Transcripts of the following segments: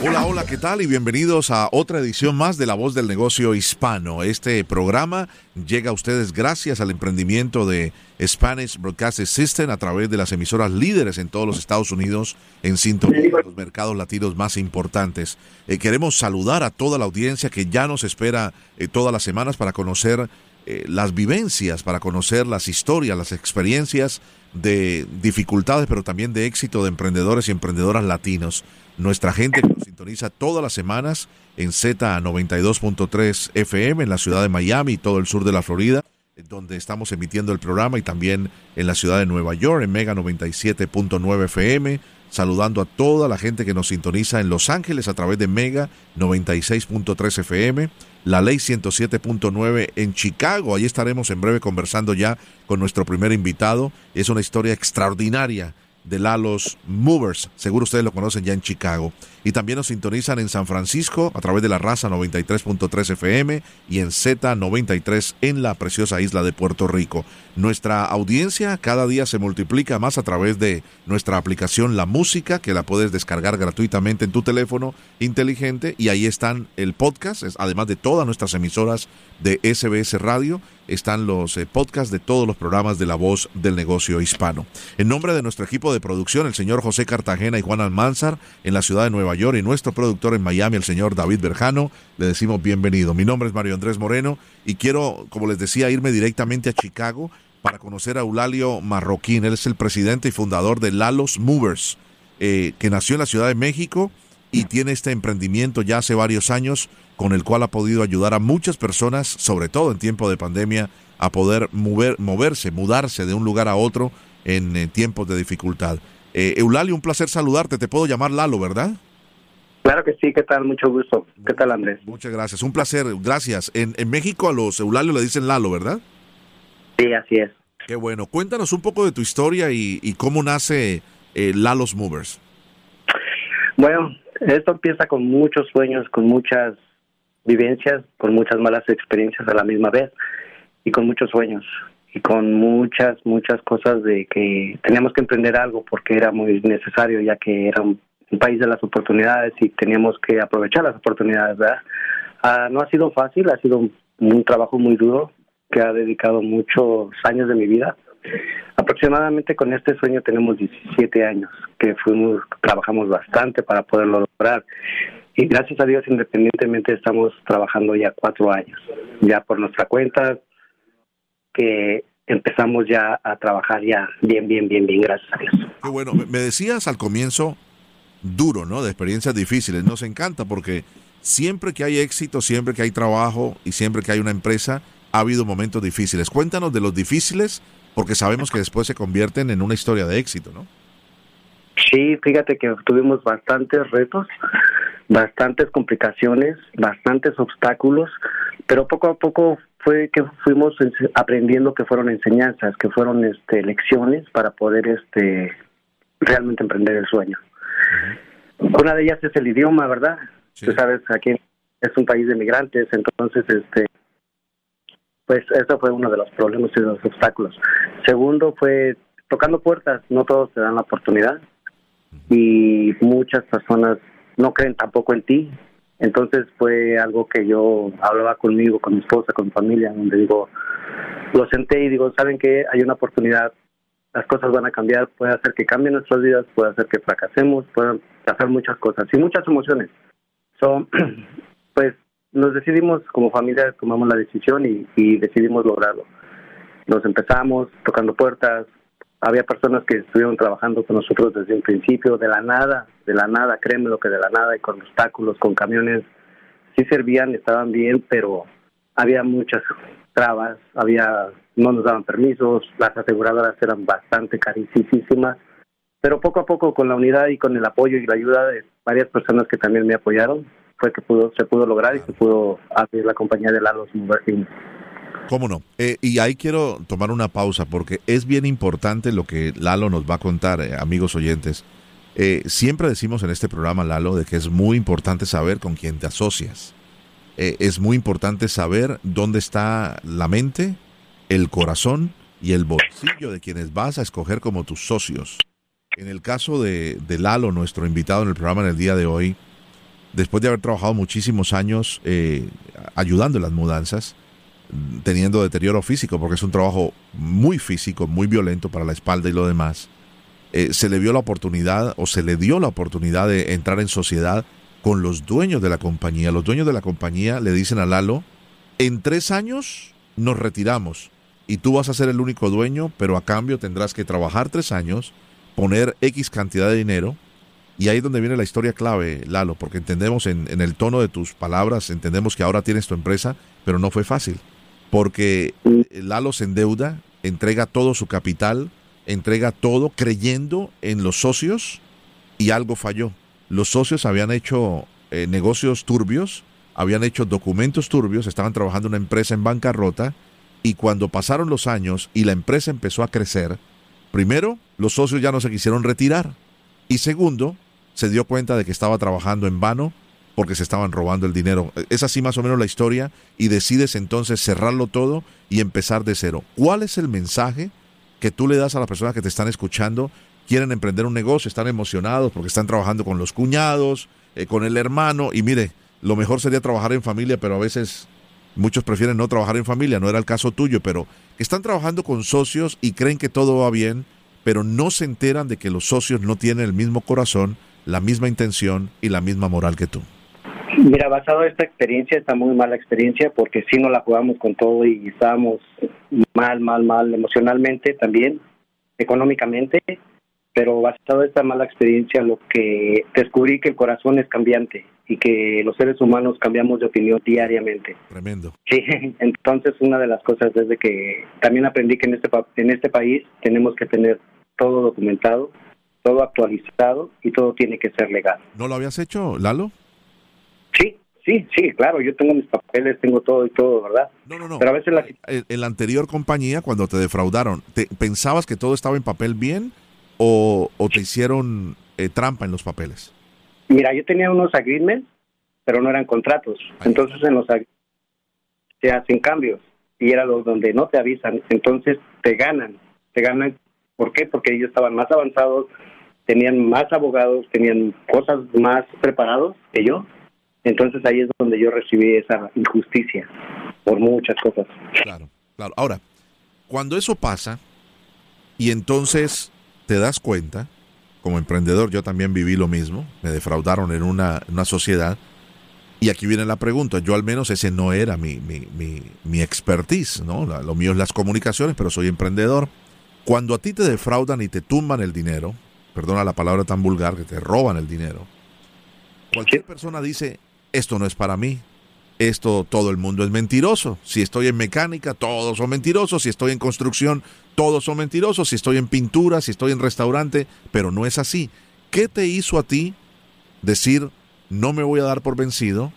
Hola, hola, ¿qué tal? Y bienvenidos a otra edición más de La Voz del Negocio Hispano. Este programa llega a ustedes gracias al emprendimiento de Spanish Broadcast System a través de las emisoras líderes en todos los Estados Unidos en sintonía con los mercados latinos más importantes. Eh, queremos saludar a toda la audiencia que ya nos espera eh, todas las semanas para conocer eh, las vivencias, para conocer las historias, las experiencias de dificultades, pero también de éxito de emprendedores y emprendedoras latinos nuestra gente que nos sintoniza todas las semanas en Z92.3 FM en la ciudad de Miami y todo el sur de la Florida, donde estamos emitiendo el programa y también en la ciudad de Nueva York en Mega 97.9 FM. Saludando a toda la gente que nos sintoniza en Los Ángeles a través de Mega 96.3 FM, la ley 107.9 en Chicago. Ahí estaremos en breve conversando ya con nuestro primer invitado. Es una historia extraordinaria de Lalos Movers. Seguro ustedes lo conocen ya en Chicago. Y también nos sintonizan en San Francisco a través de la raza 93.3 FM y en Z93 en la preciosa isla de Puerto Rico. Nuestra audiencia cada día se multiplica más a través de nuestra aplicación La Música, que la puedes descargar gratuitamente en tu teléfono inteligente. Y ahí están el podcast, además de todas nuestras emisoras de SBS Radio están los eh, podcasts de todos los programas de La Voz del Negocio Hispano. En nombre de nuestro equipo de producción, el señor José Cartagena y Juan Almanzar, en la ciudad de Nueva York, y nuestro productor en Miami, el señor David Berjano, le decimos bienvenido. Mi nombre es Mario Andrés Moreno y quiero, como les decía, irme directamente a Chicago para conocer a Eulalio Marroquín. Él es el presidente y fundador de Lalos Movers, eh, que nació en la Ciudad de México y tiene este emprendimiento ya hace varios años con el cual ha podido ayudar a muchas personas, sobre todo en tiempo de pandemia, a poder mover, moverse, mudarse de un lugar a otro en, eh, tiempos de dificultad. Eh, Eulalio, un placer saludarte. Te puedo llamar Lalo, ¿verdad? Claro que sí, ¿qué tal? Mucho gusto. ¿Qué tal, Andrés? Muchas gracias, un placer, gracias. En, en México a los Eulalio le dicen Lalo, ¿verdad? Sí, así es. Qué bueno. Cuéntanos un poco de tu historia y, cómo nace eh, Lalos Movers. Bueno, esto empieza con muchos sueños, con muchas vivencias, con muchas malas experiencias a la misma vez y con muchos sueños y con muchas, muchas cosas de que teníamos que emprender algo porque era muy necesario ya que era un, país de las oportunidades y teníamos que aprovechar las oportunidades. Ah, no ha sido fácil, ha sido un, trabajo muy duro que ha dedicado muchos años de mi vida. Aproximadamente con este sueño tenemos 17 años que fuimos, trabajamos bastante para poderlo lograr y gracias a Dios, independientemente, estamos trabajando ya cuatro años, ya por nuestra cuenta, que empezamos ya a trabajar ya bien, bien, bien, bien, gracias a Dios. Qué bueno, me decías al comienzo duro, ¿no? De experiencias difíciles. Nos encanta porque siempre que hay éxito, siempre que hay trabajo y siempre que hay una empresa, ha habido momentos difíciles. Cuéntanos de los difíciles porque sabemos que después se convierten en una historia de éxito, ¿no? Sí, fíjate que tuvimos bastantes retos, bastantes complicaciones, bastantes obstáculos, pero poco a poco fue que fuimos aprendiendo que fueron enseñanzas, que fueron este, lecciones para poder este, realmente emprender el sueño. Una de ellas es el idioma, ¿verdad? Tú sabes, aquí es un país de migrantes, entonces, este, pues eso fue uno de los problemas y de los obstáculos. Segundo fue tocando puertas, no todos te dan la oportunidad y muchas personas no creen tampoco en ti. Entonces fue algo que yo hablaba conmigo, con mi esposa, con mi familia, donde digo, lo senté y digo, ¿saben que Hay una oportunidad, las cosas van a cambiar, puede hacer que cambien nuestras vidas, puede hacer que fracasemos, pueden hacer muchas cosas y muchas emociones. So, pues nos decidimos como familia, tomamos la decisión y decidimos lograrlo. Nos empezamos tocando puertas, había personas que estuvieron trabajando con nosotros desde un principio, de la nada, de la nada, créeme lo que de la nada, y con obstáculos, con camiones, sí servían, estaban bien, pero había muchas trabas, había no nos daban permisos, las aseguradoras eran bastante carísimas, pero poco a poco con la unidad y con el apoyo y la ayuda de varias personas que también me apoyaron, fue que pudo, se pudo lograr y se pudo abrir la compañía de Lalo Movers ¿Cómo no? Eh, y ahí quiero tomar una pausa porque es bien importante lo que Lalo nos va a contar, eh, amigos oyentes. Eh, siempre decimos en este programa, Lalo, de que es muy importante saber con quién te asocias. es muy importante saber dónde está la mente, el corazón y el bolsillo de quienes vas a escoger como tus socios. En el caso de, de Lalo, nuestro invitado en el programa en el día de hoy, después de haber trabajado muchísimos años ayudando en las mudanzas, teniendo deterioro físico, porque es un trabajo muy físico, muy violento para la espalda y lo demás, eh, se le vio la oportunidad o se le dio la oportunidad de entrar en sociedad con los dueños de la compañía. Los dueños de la compañía le dicen a Lalo, en tres años nos retiramos y tú vas a ser el único dueño, pero a cambio tendrás que trabajar tres años, poner X cantidad de dinero. Y ahí es donde viene la historia clave, Lalo, porque entendemos en, en el tono de tus palabras, entendemos que ahora tienes tu empresa, pero no fue fácil porque Lalo se endeuda, entrega todo su capital, entrega todo creyendo en los socios y algo falló. Los socios habían hecho eh, negocios turbios, habían hecho documentos turbios, estaban trabajando en una empresa en bancarrota y cuando pasaron los años y la empresa empezó a crecer, primero, los socios ya no se quisieron retirar y segundo, se dio cuenta de que estaba trabajando en vano porque se estaban robando el dinero. Es así más o menos la historia y decides entonces cerrarlo todo y empezar de cero. ¿Cuál es el mensaje que tú le das a las personas que te están escuchando? Quieren emprender un negocio, están emocionados porque están trabajando con los cuñados, eh, con el hermano y mire, lo mejor sería trabajar en familia, pero a veces muchos prefieren no trabajar en familia, no era el caso tuyo, pero están trabajando con socios y creen que todo va bien, pero no se enteran de que los socios no tienen el mismo corazón, la misma intención y la misma moral que tú. Mira, basado en esta experiencia, está muy mala experiencia porque sí no la jugamos con todo y estábamos mal, mal, mal emocionalmente también, económicamente, pero basado en esta mala experiencia lo que descubrí que el corazón es cambiante y que los seres humanos cambiamos de opinión diariamente. Tremendo. Sí, entonces una de las cosas es de que también aprendí que en este en este país tenemos que tener todo documentado, todo actualizado y todo tiene que ser legal. ¿No lo habías hecho, Lalo? Sí, sí, claro, yo tengo mis papeles, tengo todo y todo, ¿verdad? No, no, no. Pero a veces la... En, la anterior compañía, cuando te defraudaron, ¿te, ¿pensabas que todo estaba en papel bien o, te hicieron eh, trampa en los papeles? Mira, yo tenía unos agreements, pero no eran contratos. Entonces en los se hacen cambios y era los donde no te avisan. Entonces te ganan, te ganan. ¿Por qué? Porque ellos estaban más avanzados, tenían más abogados, tenían cosas más preparados que yo entonces ahí es donde yo recibí esa injusticia por muchas cosas. Claro, claro. Ahora, cuando eso pasa y entonces te das cuenta, como emprendedor yo también viví lo mismo, me defraudaron en una, una sociedad y aquí viene la pregunta, yo al menos ese no era mi, mi, mi, mi expertise, ¿no? Lo mío es las comunicaciones, pero soy emprendedor. Cuando a ti te defraudan y te tumban el dinero, perdona la palabra tan vulgar, que te roban el dinero, cualquier persona dice, esto no es para mí. Esto todo el mundo es mentiroso. Si estoy en mecánica, todos son mentirosos. Si estoy en construcción, todos son mentirosos. Si estoy en pintura, si estoy en restaurante, pero no es así. ¿Qué te hizo a ti decir, no me voy a dar por vencido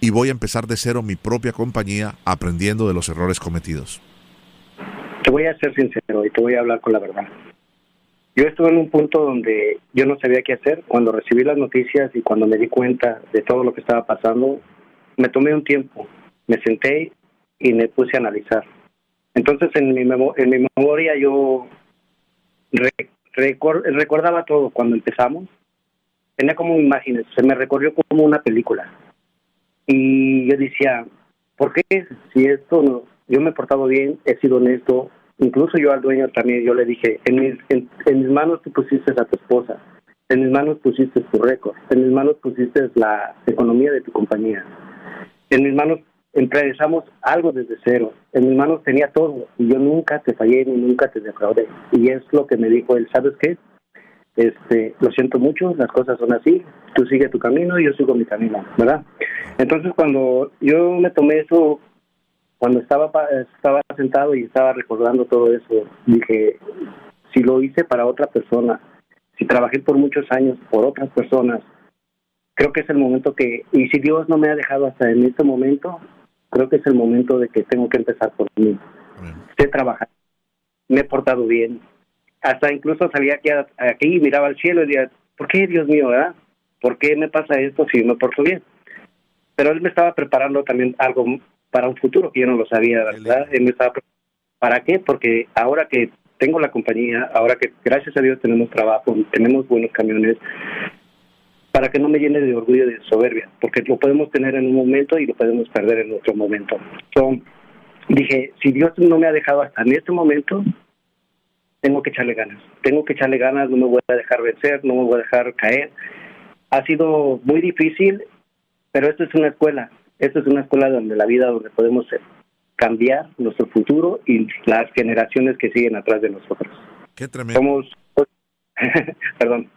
y voy a empezar de cero mi propia compañía aprendiendo de los errores cometidos? Te voy a ser sincero y te voy a hablar con la verdad. Yo estuve en un punto donde yo no sabía qué hacer. Cuando recibí las noticias y cuando me di cuenta de todo lo que estaba pasando, me tomé un tiempo, me senté y me puse a analizar. Entonces en mi, en mi memoria yo recordaba todo cuando empezamos. Tenía como imágenes, se me recorrió como una película. Y yo decía, ¿por qué si esto no, yo me he portado bien, he sido honesto, Incluso yo al dueño también, yo le dije, en mis, en, mis manos tú pusiste a tu esposa, en mis manos pusiste tu récord, en mis manos pusiste la economía de tu compañía, en mis manos empezamos algo desde cero, en mis manos tenía todo y yo nunca te fallé ni nunca te defraudé. Y es lo que me dijo él, ¿sabes qué? Este, lo siento mucho, las cosas son así, tú sigue tu camino y yo sigo mi camino, ¿verdad? Entonces cuando yo me tomé eso cuando estaba estaba sentado y estaba recordando todo eso, dije, si lo hice para otra persona, si trabajé por muchos años por otras personas, creo que es el momento que, y si Dios no me ha dejado hasta en este momento, creo que es el momento de que tengo que empezar por mí. Sé trabajar, me he portado bien, hasta incluso salía aquí, aquí y miraba al cielo y decía, ¿por qué Dios mío, verdad? ¿Por qué me pasa esto si me porto bien? Pero él me estaba preparando también algo para un futuro que yo no lo sabía, ¿verdad? Él me estaba ¿Para qué? Porque ahora que tengo la compañía, ahora que gracias a Dios tenemos trabajo, tenemos buenos camiones, para que no me llene de orgullo y de soberbia, porque lo podemos tener en un momento y lo podemos perder en otro momento. So, dije, si Dios no me ha dejado hasta en este momento, tengo que echarle ganas, tengo que echarle ganas, no me voy a dejar vencer, no me voy a dejar caer. Ha sido muy difícil, pero esto es una escuela, esto es una escuela donde la vida, donde podemos cambiar nuestro futuro y las generaciones que siguen atrás de nosotros. Qué tremendo. Somos, perdón,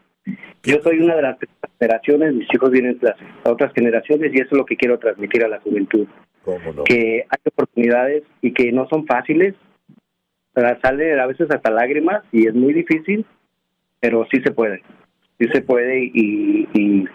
yo soy una de las generaciones, mis hijos vienen de otras generaciones y eso es lo que quiero transmitir a la juventud. Que hay oportunidades y que no son fáciles, sale a veces hasta lágrimas y es muy difícil, pero sí se puede, sí se puede y, y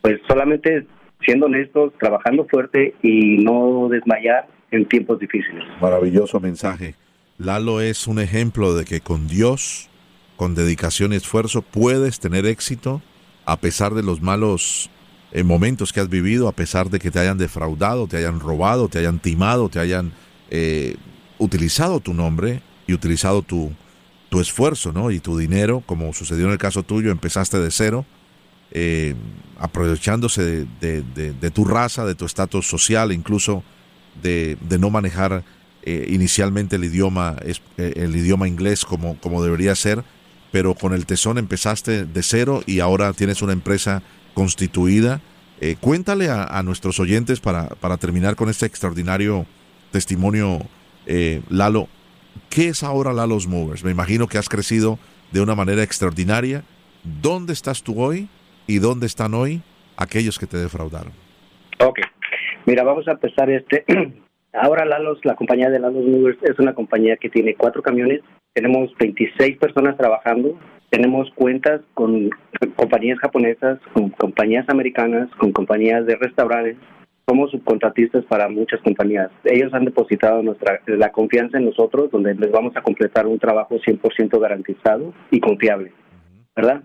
pues solamente siendo honestos, trabajando fuerte y no desmayar en tiempos difíciles. Maravilloso mensaje. Lalo es un ejemplo de que con Dios, con dedicación y esfuerzo, puedes tener éxito a pesar de los malos eh, momentos que has vivido, a pesar de que te hayan defraudado, te hayan robado, te hayan timado, te hayan eh, utilizado tu nombre y utilizado tu, tu esfuerzo ¿no? y tu dinero, como sucedió en el caso tuyo, empezaste de cero, eh, aprovechándose de, tu raza, de tu estatus social, incluso de, no manejar eh, inicialmente el idioma, eh, el idioma inglés como, como debería ser, pero con el tesón empezaste de cero y ahora tienes una empresa constituida. Cuéntale a, nuestros oyentes para, para, terminar con este extraordinario testimonio, Lalo, ¿qué es ahora Lalo's Movers? Me imagino que has crecido de una manera extraordinaria. ¿Dónde estás tú hoy y dónde están hoy aquellos que te defraudaron? Ok, Mira, vamos a empezar este. Ahora Lalos, la compañía de Lalos Movers es una compañía que tiene cuatro camiones. Tenemos 26 personas trabajando. Tenemos cuentas con compañías japonesas, con compañías americanas, con compañías de restaurantes. Somos subcontratistas para muchas compañías. Ellos han depositado nuestra la confianza en nosotros, donde les vamos a completar un trabajo 100% garantizado y confiable, ¿verdad?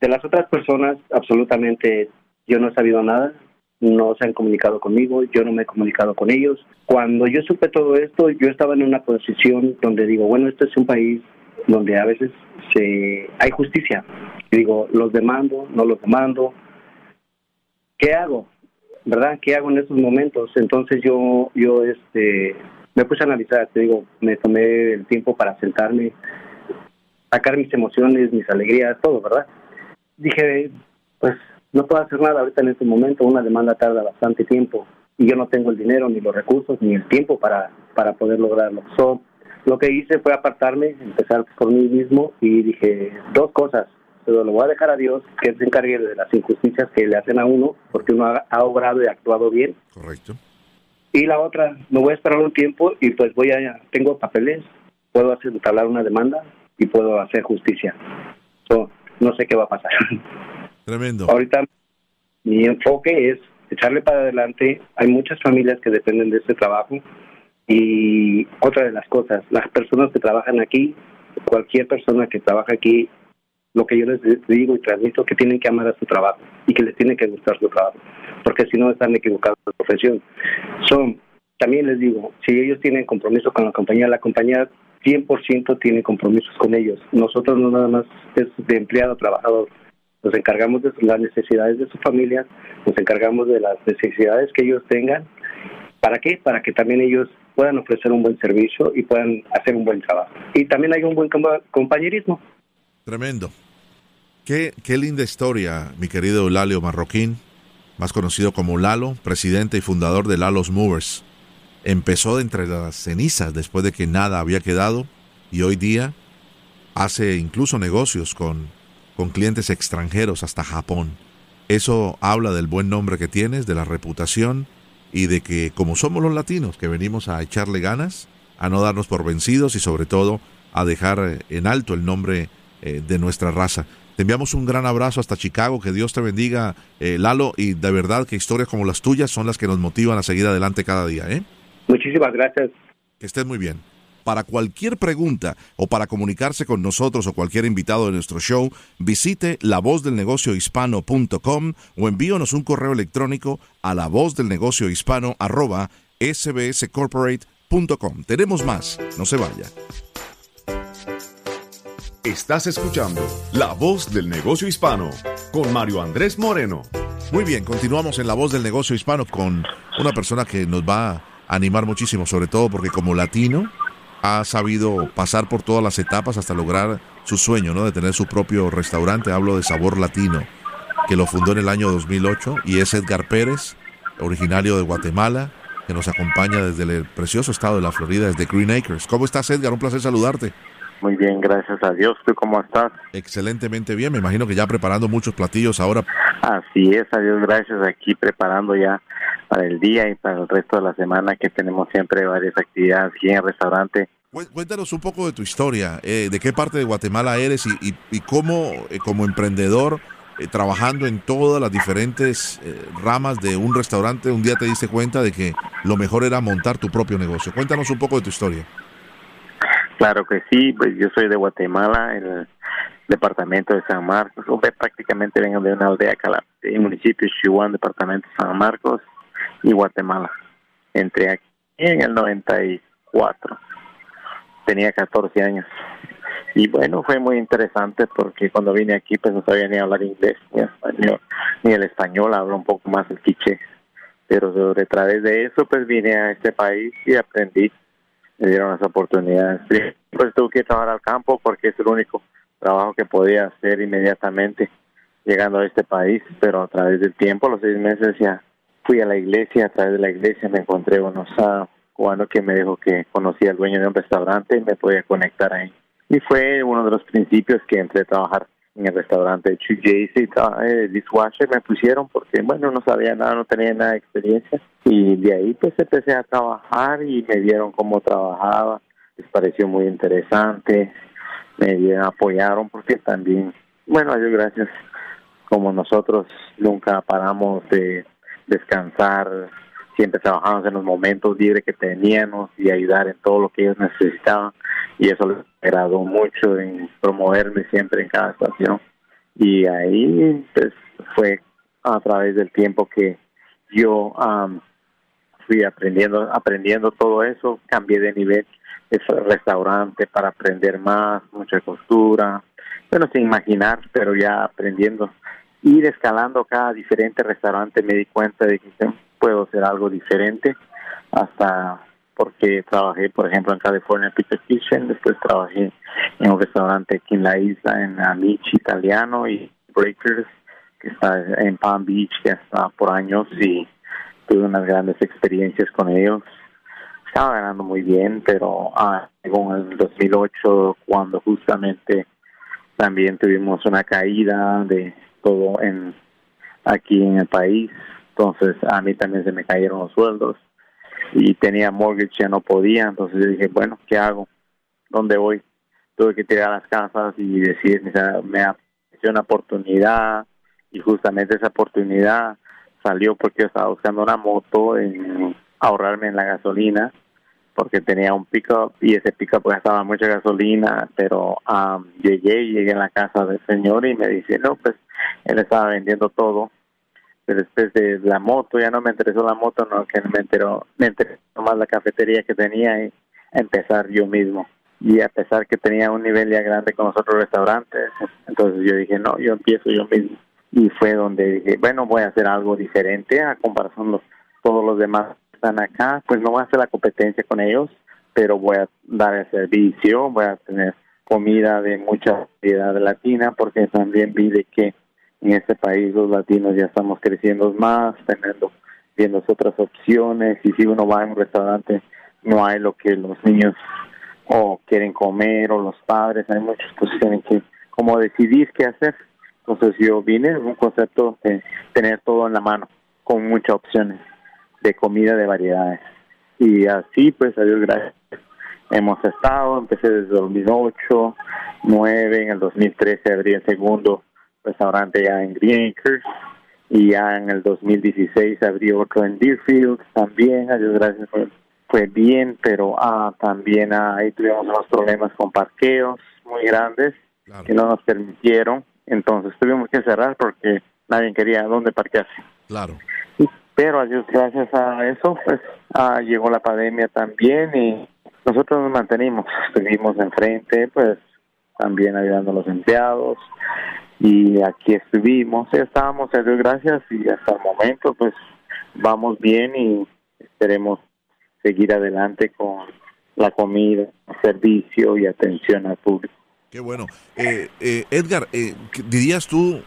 De las otras personas, absolutamente yo no he sabido nada no se han comunicado conmigo, yo no me he comunicado con ellos. Cuando yo supe todo esto, yo estaba en una posición donde digo, bueno, este es un país donde a veces se hay justicia. digo, los demando, no los demando. ¿Qué hago? ¿Verdad? ¿Qué hago en esos momentos? Entonces yo yo este me puse a analizar, te digo, me tomé el tiempo para sentarme, sacar mis emociones, mis alegrías, todo, ¿verdad? Dije, pues no puedo hacer nada ahorita en este momento, una demanda tarda bastante tiempo y yo no tengo el dinero, ni los recursos, ni el tiempo para, para poder lograrlo. So, lo que hice fue apartarme, empezar por mí mismo y dije dos cosas. Pero lo voy a dejar a Dios, que se encargue de las injusticias que le hacen a uno, porque uno ha, ha obrado y actuado bien. Correcto. Y la otra, me voy a esperar un tiempo y pues voy a, tengo papeles, puedo hacer, hablar una demanda y puedo hacer justicia. So, no sé qué va a pasar. Tremendo. Ahorita mi enfoque es echarle para adelante. Hay muchas familias que dependen de este trabajo. Y otra de las cosas, las personas que trabajan aquí, cualquier persona que trabaja aquí, lo que yo les digo y transmito que tienen que amar a su trabajo y que les tiene que gustar su trabajo, porque si no están equivocados en su profesión. Son, también les digo, si ellos tienen compromiso con la compañía, la compañía 100% tiene compromisos con ellos. Nosotros no nada más es de empleado trabajador nos encargamos de las necesidades de su familia, nos encargamos de las necesidades que ellos tengan. ¿Para qué? Para que también ellos puedan ofrecer un buen servicio y puedan hacer un buen trabajo. Y también hay un buen compañerismo. Tremendo. Qué, qué linda historia, mi querido Lalio Marroquín, más conocido como Lalo, presidente y fundador de Lalo's Movers. Empezó de entre las cenizas después de que nada había quedado y hoy día hace incluso negocios con con clientes extranjeros hasta Japón. Eso habla del buen nombre que tienes, de la reputación y de que como somos los latinos que venimos a echarle ganas, a no darnos por vencidos y sobre todo a dejar en alto el nombre eh, de nuestra raza. Te enviamos un gran abrazo hasta Chicago, que Dios te bendiga, eh, Lalo, y de verdad que historias como las tuyas son las que nos motivan a seguir adelante cada día. ¿eh? Muchísimas gracias. Que estés muy bien. Para cualquier pregunta o para comunicarse con nosotros o cualquier invitado de nuestro show, visite lavozdelnegociohispano.com o envíonos un correo electrónico a lavozdelnegociohispano arroba sbscorporate.com. Tenemos más, no se vaya. Estás escuchando La Voz del Negocio Hispano con Mario Andrés Moreno. Muy bien, continuamos en La Voz del Negocio Hispano con una persona que nos va a animar muchísimo, sobre todo porque como latino ha sabido pasar por todas las etapas hasta lograr su sueño, ¿no? De tener su propio restaurante. Hablo de Sabor Latino, que lo fundó en el año 2008 y es Edgar Pérez, originario de Guatemala, que nos acompaña desde el precioso estado de la Florida, desde Green Acres. ¿Cómo estás, Edgar? Un placer saludarte. Muy bien, gracias a Dios. ¿Tú cómo estás? Excelentemente bien. Me imagino que ya preparando muchos platillos ahora. Así es, a Dios gracias. Aquí preparando ya para el día y para el resto de la semana que tenemos siempre varias actividades aquí en el restaurante. Cuéntanos un poco de tu historia, eh, de qué parte de Guatemala eres y, y, cómo eh, como emprendedor, eh, trabajando en todas las diferentes ramas de un restaurante, un día te diste cuenta de que lo mejor era montar tu propio negocio. Cuéntanos un poco de tu historia. Claro que sí, pues yo soy de Guatemala, el departamento de San Marcos, prácticamente vengo de una aldea, el municipio de Chihuahua, departamento de San Marcos y Guatemala. Entré aquí en el 94, tenía 14 años. Y bueno, fue muy interesante porque cuando vine aquí pues no sabía ni hablar inglés ni español, ni el español, hablo un poco más el quiche. Pero sobre través de eso pues vine a este país y aprendí me dieron las oportunidades. Pues tuve que trabajar al campo porque es el único trabajo que podía hacer inmediatamente llegando a este país, pero a través del tiempo, los seis meses ya fui a la iglesia, a través de la iglesia me encontré unos cubanos que me dijo que conocía al dueño de un restaurante y me podía conectar ahí. Y fue uno de los principios que entré a trabajar en el restaurante de JC, eh, dishwasher me pusieron porque, bueno, no sabía nada, no tenía nada de experiencia. Y de ahí pues empecé a trabajar y me vieron cómo trabajaba, les pareció muy interesante, me apoyaron porque también, bueno, Dios gracias, como nosotros nunca paramos de descansar, siempre trabajamos en los momentos libres que teníamos y ayudar en todo lo que ellos necesitaban. Y eso les agradó mucho en promoverme siempre en cada estación. Y ahí pues fue a través del tiempo que yo fui aprendiendo aprendiendo todo eso. Cambié de nivel de restaurante para aprender más mucha costura. Bueno sin imaginar pero ya aprendiendo ir escalando cada diferente restaurante me di cuenta de que puedo hacer algo diferente hasta porque trabajé por ejemplo en California Pizza Kitchen después trabajé en un restaurante aquí en la isla en Amici italiano y Breakers que está en Palm Beach que está por años y tuve unas grandes experiencias con ellos. Estaba ganando muy bien pero ah, en el 2008 cuando justamente también tuvimos una caída de todo en aquí en el país entonces a mí también se me cayeron los sueldos y tenía mortgage, ya no podía, entonces yo dije, bueno, ¿qué hago? ¿Dónde voy? Tuve que tirar las casas y decir, me apareció una oportunidad y justamente esa oportunidad salió porque estaba buscando una moto en ahorrarme en la gasolina porque tenía un pickup y ese pickup pues gastaba mucha gasolina, pero um, llegué llegué a la casa del señor y me dice, no, pues él estaba vendiendo todo después de la moto, ya no me interesó la moto, no, que me enteró, me interesó más la cafetería que tenía y empezar yo mismo. Y a pesar que tenía un nivel ya grande con los otros restaurantes, entonces yo dije, no, yo empiezo yo mismo. Y fue donde dije, bueno, voy a hacer algo diferente a comparación de todos los demás están acá, pues no voy a hacer la competencia con ellos, pero voy a dar el servicio, voy a tener comida de mucha variedad latina, porque también vi de que en este país los latinos ya estamos creciendo más, teniendo viendo otras opciones y si uno va a un restaurante no hay lo que los niños o quieren comer o los padres, hay muchos pues tienen que como decidir qué hacer. Entonces yo vine un concepto de tener todo en la mano, con muchas opciones de comida de variedades. Y así pues a Dios gracias hemos estado. Empecé desde 2008, 9, en el 2013 abrí el segundo restaurante ya en Green Acres y ya en el 2016 abrí otro en Deerfield también, a Dios gracias fue, bien, pero ah, también ah, ahí tuvimos unos problemas con parqueos muy grandes que no nos permitieron, entonces tuvimos que cerrar porque nadie quería dónde parquearse. Claro. Pero a Dios gracias a eso, pues ah, llegó la pandemia también y nosotros nos mantenimos, estuvimos enfrente, pues también ayudando a los empleados, y aquí estuvimos, estábamos a Dios gracias y hasta el momento pues vamos bien y esperemos seguir adelante con la comida, servicio y atención al público. Qué bueno. Eh, eh, Edgar, eh, dirías tú,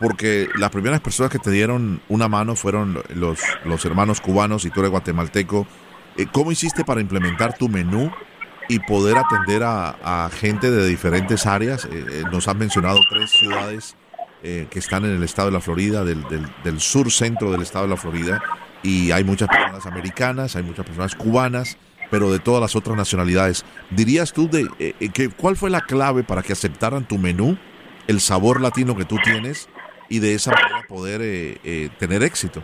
porque las primeras personas que te dieron una mano fueron los, los hermanos cubanos y tú eres guatemalteco, ¿cómo hiciste para implementar tu menú y poder atender a, gente de diferentes áreas. Eh, eh, nos han mencionado tres ciudades eh, que están en el estado de la Florida, del, del, sur centro del estado de la Florida, y hay muchas personas americanas, hay muchas personas cubanas, pero de todas las otras nacionalidades. ¿Dirías tú de que, cuál fue la clave para que aceptaran tu menú, el sabor latino que tú tienes, y de esa manera poder tener éxito?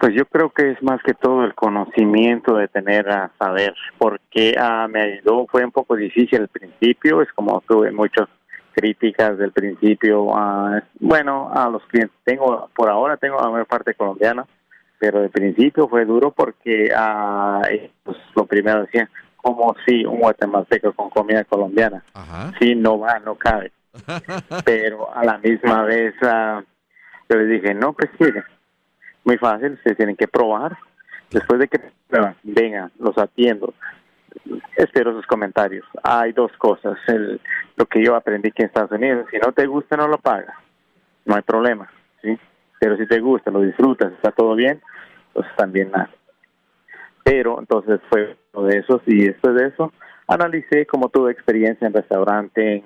Pues yo creo que es más que todo el conocimiento de tener a saber, porque ah, me ayudó, fue un poco difícil al principio, es como tuve muchas críticas del principio, a, bueno, a los clientes, tengo, por ahora tengo la mayor parte colombiana, pero al principio fue duro porque ah, pues, lo primero decía, como si un guatemalteco con comida colombiana, si no va, no cabe, pero a la misma vez ah, yo les dije, no, pues mire, muy fácil, ustedes tienen que probar. Después de que vengan, los atiendo. Espero sus comentarios. Hay dos cosas. El, lo que yo aprendí aquí en Estados Unidos, si no te gusta, no lo pagas. No hay problema. ¿sí? Pero si te gusta, lo disfrutas, está todo bien, pues también nada. Pero entonces fue uno de esos y después de eso analicé como tuve experiencia en restaurante, en,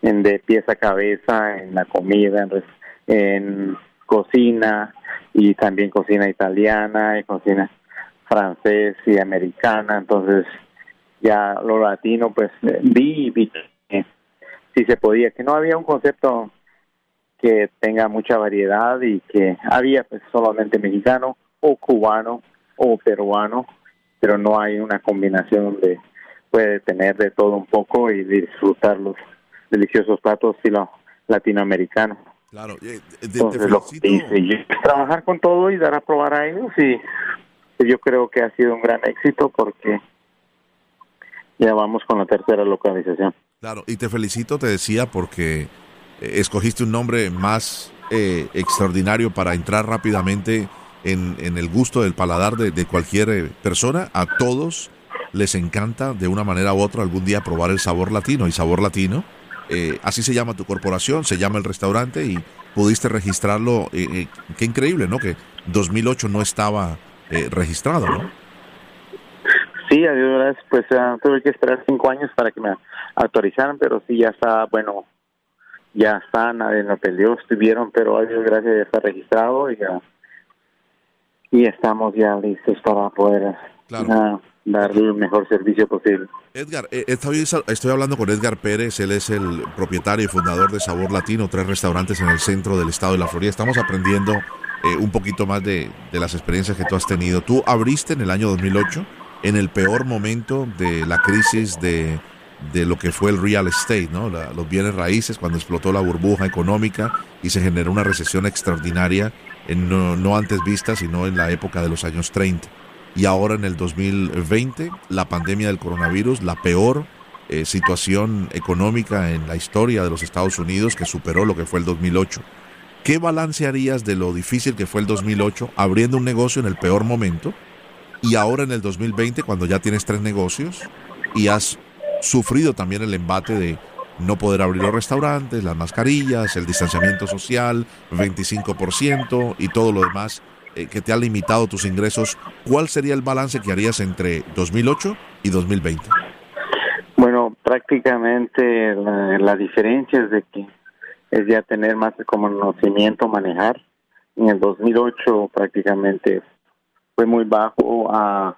de pieza a cabeza, en la comida, en, en cocina y también cocina italiana y cocina francés y americana, entonces ya lo latino pues vi y vi que si se podía, que no había un concepto que tenga mucha variedad y que había pues solamente mexicano o cubano o peruano, pero no hay una combinación donde puede tener de todo un poco y disfrutar los deliciosos platos estilo latinoamericano. Claro, eh, trabajar con todo y dar a probar a ellos y yo creo que ha sido un gran éxito porque ya vamos con la tercera localización. Claro, y te felicito, te decía, porque eh, escogiste un nombre más eh, extraordinario para entrar rápidamente en, en, el gusto del paladar de, de cualquier persona. A todos les encanta de una manera u otra algún día probar el sabor latino y sabor latino eh, así se llama tu corporación, se llama el restaurante y pudiste registrarlo. Eh, eh, qué increíble, ¿no? Que 2008 no estaba registrado, ¿no? Sí, adiós, pues tuve que esperar cinco años para que me autorizaran, pero sí, ya está, bueno, ya está, nadie lo peleó, estuvieron, pero adiós, gracias, ya está registrado y ya, y estamos ya listos para poder claro dar el mejor servicio posible. Edgar, eh, estoy, estoy hablando con Edgar Pérez, él es el propietario y fundador de Sabor Latino, tres restaurantes en el centro del estado de la Florida. Estamos aprendiendo eh, un poquito más de, las experiencias que tú has tenido. Tú abriste en el año 2008, en el peor momento de la crisis de, lo que fue el real estate, ¿no? los bienes raíces, cuando explotó la burbuja económica y se generó una recesión extraordinaria, en no, no antes vista, sino en la época de los años 30 y ahora en el 2020 la pandemia del coronavirus, la peor eh, situación económica en la historia de los Estados Unidos que superó lo que fue el 2008. ¿Qué balance harías de lo difícil que fue el 2008 abriendo un negocio en el peor momento y ahora en el 2020 cuando ya tienes tres negocios y has sufrido también el embate de no poder abrir los restaurantes, las mascarillas, el distanciamiento social, 25% y todo lo demás eh, que te ha limitado tus ingresos, ¿cuál sería el balance que harías entre 2008 y 2020? Bueno, prácticamente la, diferencia es de que es ya tener más conocimiento, manejar. En el 2008 prácticamente fue muy bajo, a,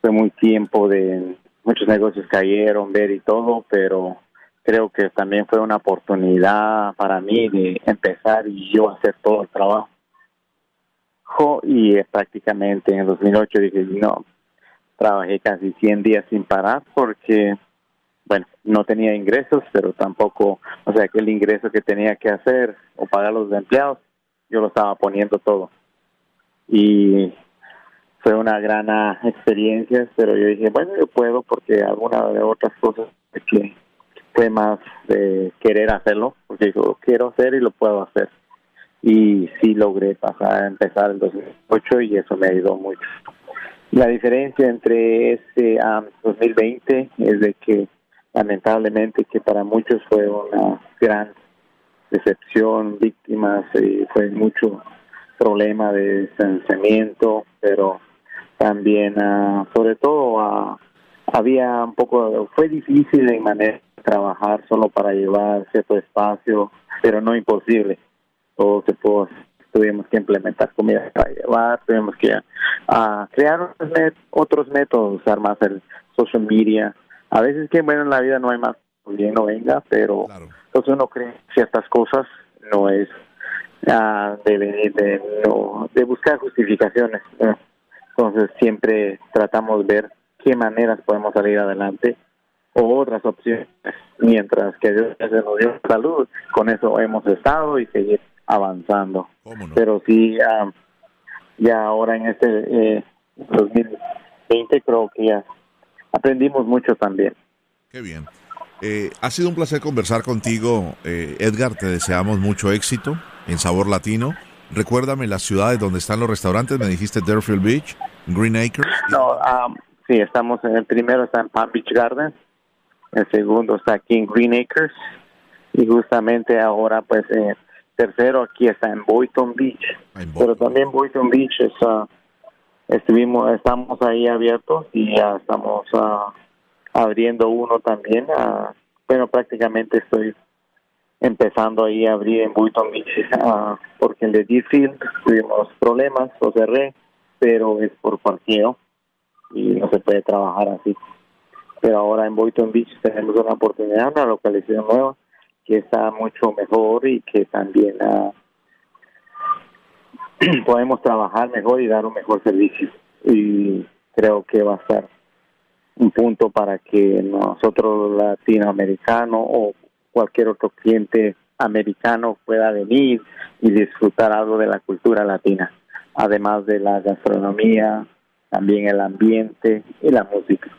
fue muy tiempo de muchos negocios cayeron, ver y todo, pero creo que también fue una oportunidad para mí de empezar y yo hacer todo el trabajo. Y prácticamente en el 2008 dije, no, trabajé casi 100 días sin parar porque, bueno, no tenía ingresos, pero tampoco, o sea, que el ingreso que tenía que hacer o pagar los empleados, yo lo estaba poniendo todo. Y fue una gran experiencia, pero yo dije, bueno, yo puedo porque alguna de otras cosas que fue más de querer hacerlo, porque yo quiero hacer y lo puedo hacer. Y sí logré pasar a empezar el 2008 y eso me ayudó mucho. La diferencia entre este 2020 es de que lamentablemente que para muchos fue una gran decepción, víctimas, y fue mucho problema de distanciamiento, pero también, uh, sobre todo, uh, había un poco, fue difícil en manera de trabajar solo para llevar cierto espacio, pero no imposible. Todo se pudo, tuvimos que implementar comida para llevar, tuvimos que uh, crear otros métodos, usar más el social media. A veces que, bueno, en la vida no hay más, bien no venga, pero entonces uno cree ciertas cosas, no es uh, de, de, no, de buscar justificaciones. Entonces siempre tratamos de ver qué maneras podemos salir adelante o otras opciones. Mientras que Dios nos dio salud, con eso hemos estado y seguir avanzando. Pero sí, ya ahora en este 2020 eh, creo que ya aprendimos mucho también. Qué bien. Eh, ha sido un placer conversar contigo, eh, Edgar. Te deseamos mucho éxito en Sabor Latino. Recuérdame las ciudades donde están los restaurantes. Me dijiste Deerfield Beach, Green Acres. No, um, sí, estamos en el primero está en Palm Beach Gardens, el segundo está aquí en Green Acres y justamente ahora pues eh, tercero aquí está en Boynton Beach. Ah, Pero también Boynton Beach es, uh, estuvimos, estamos ahí abiertos y ya estamos uh, abriendo uno también. Uh, bueno, prácticamente estoy empezando ahí a abrir en Boynton Beach, porque el de Deerfield tuvimos problemas, lo cerré, pero es por parqueo y no se puede trabajar así. Pero ahora en Boynton Beach tenemos una oportunidad, una localización nueva que está mucho mejor y que también uh, podemos trabajar mejor y dar un mejor servicio. Y creo que va a ser un punto para que nosotros latinoamericanos o cualquier otro cliente americano pueda venir y disfrutar algo de la cultura latina, además de la gastronomía, también el ambiente y la música.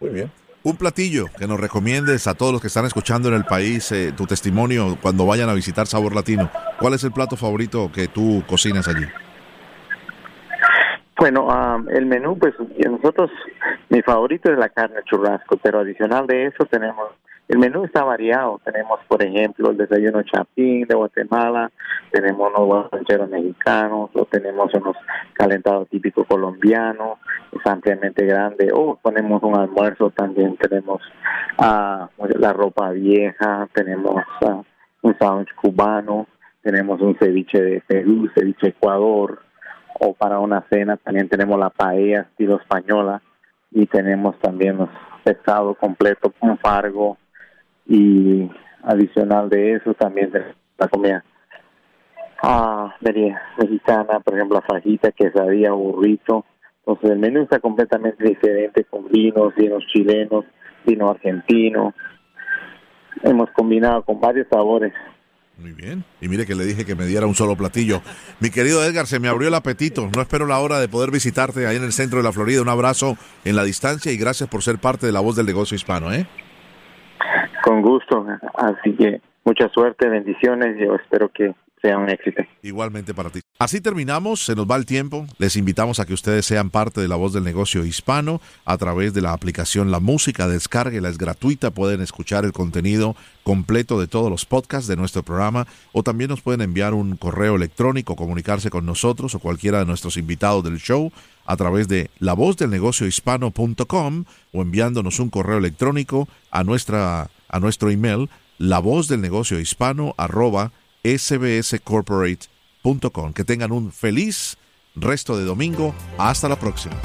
Muy bien. Un platillo que nos recomiendes a todos los que están escuchando en el país, eh, tu testimonio cuando vayan a visitar Sabor Latino. ¿Cuál es el plato favorito que tú cocinas allí? Bueno, el menú, pues nosotros, mi favorito es la carne churrasco, pero adicional de eso tenemos el menú está variado. Tenemos, por ejemplo, el desayuno chapín de Guatemala, tenemos unos rancheros mexicanos, o tenemos unos calentados típicos colombianos, es ampliamente grande. O ponemos un almuerzo también, tenemos uh, la ropa vieja, tenemos uh, un sándwich cubano, tenemos un ceviche de Perú, ceviche Ecuador, o para una cena también tenemos la paella estilo española y tenemos también los pescado completo con fargo, y adicional de eso también la comida ah, mexicana, por ejemplo, la fajita, quesadilla, burrito. Entonces el menú está completamente diferente con vinos, vinos chilenos, vino argentino. Hemos combinado con varios sabores. Muy bien. Y mire que le dije que me diera un solo platillo. Mi querido Edgar, se me abrió el apetito. No espero la hora de poder visitarte ahí en el centro de la Florida. Un abrazo en la distancia y gracias por ser parte de la voz del negocio hispano, ¿eh? Con gusto, así que mucha suerte, bendiciones, yo espero que sea un éxito. Igualmente para ti. Así terminamos, se nos va el tiempo. Les invitamos a que ustedes sean parte de la voz del negocio hispano a través de la aplicación La Música. Descárguela, es gratuita. Pueden escuchar el contenido completo de todos los podcasts de nuestro programa o también nos pueden enviar un correo electrónico, comunicarse con nosotros o cualquiera de nuestros invitados del show a través de la voz del negocio hispano.com o enviándonos un correo electrónico a nuestra a nuestro email la voz del negocio hispano arroba sbscorporate.com. Que tengan un feliz resto de domingo. Hasta la próxima.